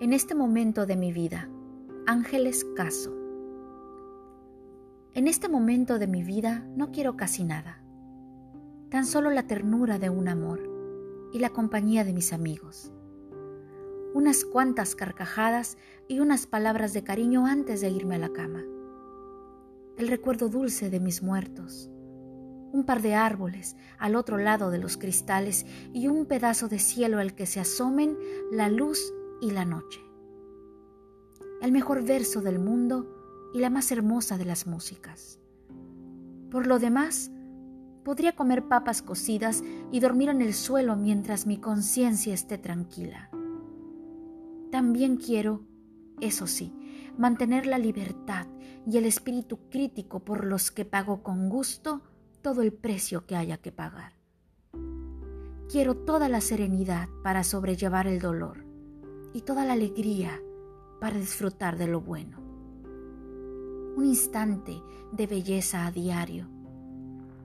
En este momento de mi vida, Ángeles Caso. En este momento de mi vida no quiero casi nada, tan solo la ternura de un amor y la compañía de mis amigos. Unas cuantas carcajadas y unas palabras de cariño antes de irme a la cama. El recuerdo dulce de mis muertos. Un par de árboles al otro lado de los cristales y un pedazo de cielo al que se asomen la luz y la noche. El mejor verso del mundo y la más hermosa de las músicas. Por lo demás, podría comer papas cocidas y dormir en el suelo mientras mi conciencia esté tranquila. También quiero, eso sí, mantener la libertad y el espíritu crítico por los que pago con gusto todo el precio que haya que pagar. Quiero toda la serenidad para sobrellevar el dolor y toda la alegría para disfrutar de lo bueno. Un instante de belleza a diario.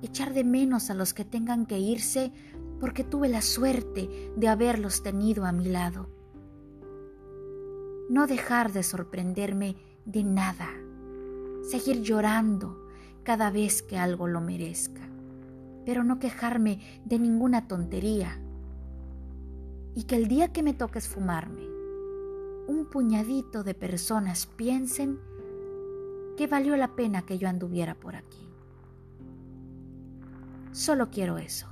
Echar de menos a los que tengan que irse porque tuve la suerte de haberlos tenido a mi lado. No dejar de sorprenderme de nada. Seguir llorando cada vez que algo lo merezca. Pero no quejarme de ninguna tontería. Y que el día que me toque esfumarme, un puñadito de personas piensen que valió la pena que yo anduviera por aquí. Solo quiero eso.